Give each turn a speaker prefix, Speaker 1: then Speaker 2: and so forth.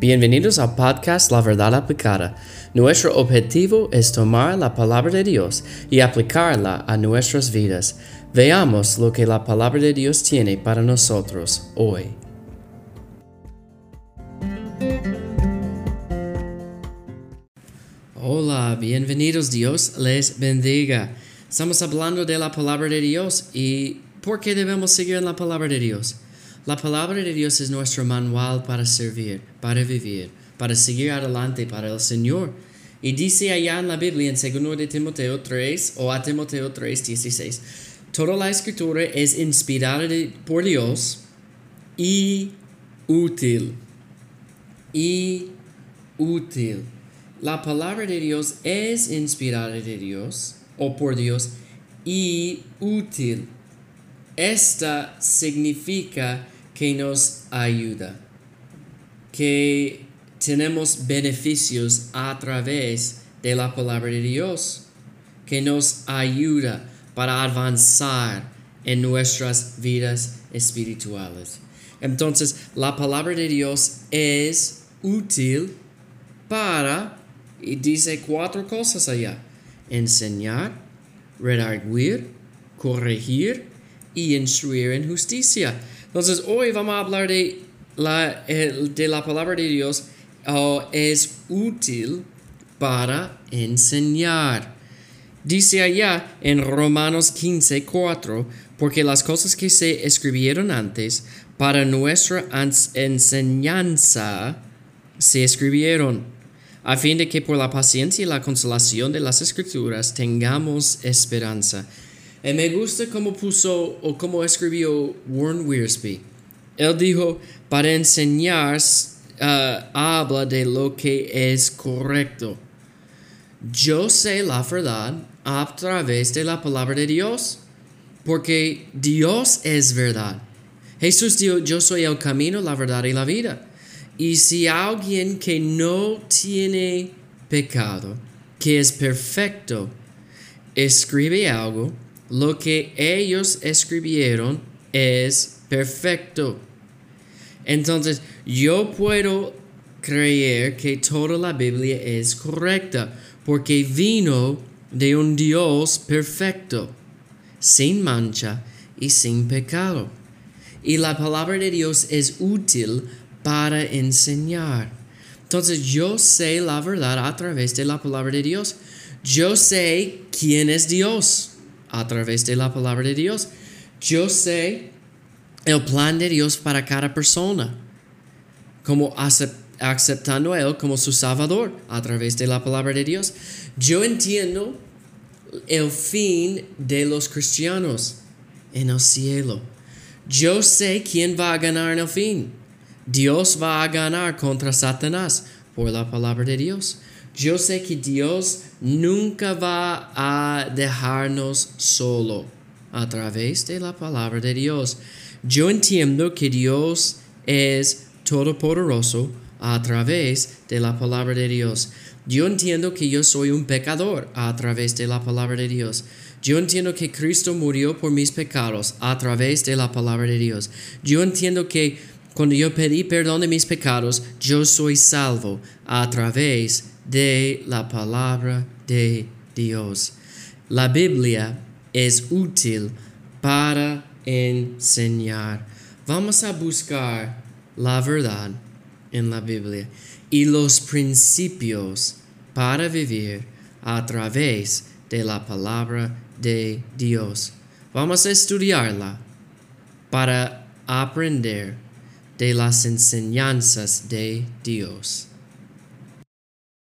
Speaker 1: Bienvenidos al podcast La Verdad Aplicada. Nuestro objetivo es tomar la palabra de Dios y aplicarla a nuestras vidas. Veamos lo que la palabra de Dios tiene para nosotros hoy. Hola, bienvenidos Dios les bendiga. Estamos hablando de la palabra de Dios y por qué debemos seguir en la palabra de Dios. La palabra de Dios es nuestro manual para servir, para vivir, para seguir adelante para el Señor. Y dice allá en la Biblia, en 2 de Timoteo 3 o a Timoteo 3, 16, toda la escritura es inspirada por Dios y útil. Y útil. La palabra de Dios es inspirada de Dios o por Dios y útil. Esta significa que nos ayuda, que tenemos beneficios a través de la palabra de Dios, que nos ayuda para avanzar en nuestras vidas espirituales. Entonces, la palabra de Dios es útil para, y dice cuatro cosas allá, enseñar, redarguir, corregir y instruir en justicia. Entonces hoy vamos a hablar de la, de la palabra de Dios. Oh, es útil para enseñar. Dice allá en Romanos 15, 4, porque las cosas que se escribieron antes para nuestra enseñanza se escribieron, a fin de que por la paciencia y la consolación de las escrituras tengamos esperanza. Y me gusta cómo puso o cómo escribió Warren Wiersbe. Él dijo, para enseñar, uh, habla de lo que es correcto. Yo sé la verdad a través de la palabra de Dios, porque Dios es verdad. Jesús dijo, yo soy el camino, la verdad y la vida. Y si alguien que no tiene pecado, que es perfecto, escribe algo, lo que ellos escribieron es perfecto. Entonces, yo puedo creer que toda la Biblia es correcta porque vino de un Dios perfecto, sin mancha y sin pecado. Y la palabra de Dios es útil para enseñar. Entonces yo sé la verdad a través de la palabra de Dios. Yo sé quién es Dios a través de la palabra de Dios. Yo sé el plan de Dios para cada persona, como aceptando a Él como su Salvador a través de la palabra de Dios. Yo entiendo el fin de los cristianos en el cielo. Yo sé quién va a ganar en el fin. Dios va a ganar contra Satanás por la palabra de Dios. Yo sé que Dios nunca va a dejarnos solo a través de la palabra de Dios. Yo entiendo que Dios es todopoderoso a través de la palabra de Dios. Yo entiendo que yo soy un pecador a través de la palabra de Dios. Yo entiendo que Cristo murió por mis pecados a través de la palabra de Dios. Yo entiendo que cuando yo pedí perdón de mis pecados, yo soy salvo a través de la palabra de Dios. La Biblia es útil para enseñar. Vamos a buscar la verdad en la Biblia y los principios para vivir a través de la palabra de Dios. Vamos a estudiarla para aprender de las enseñanzas de Dios.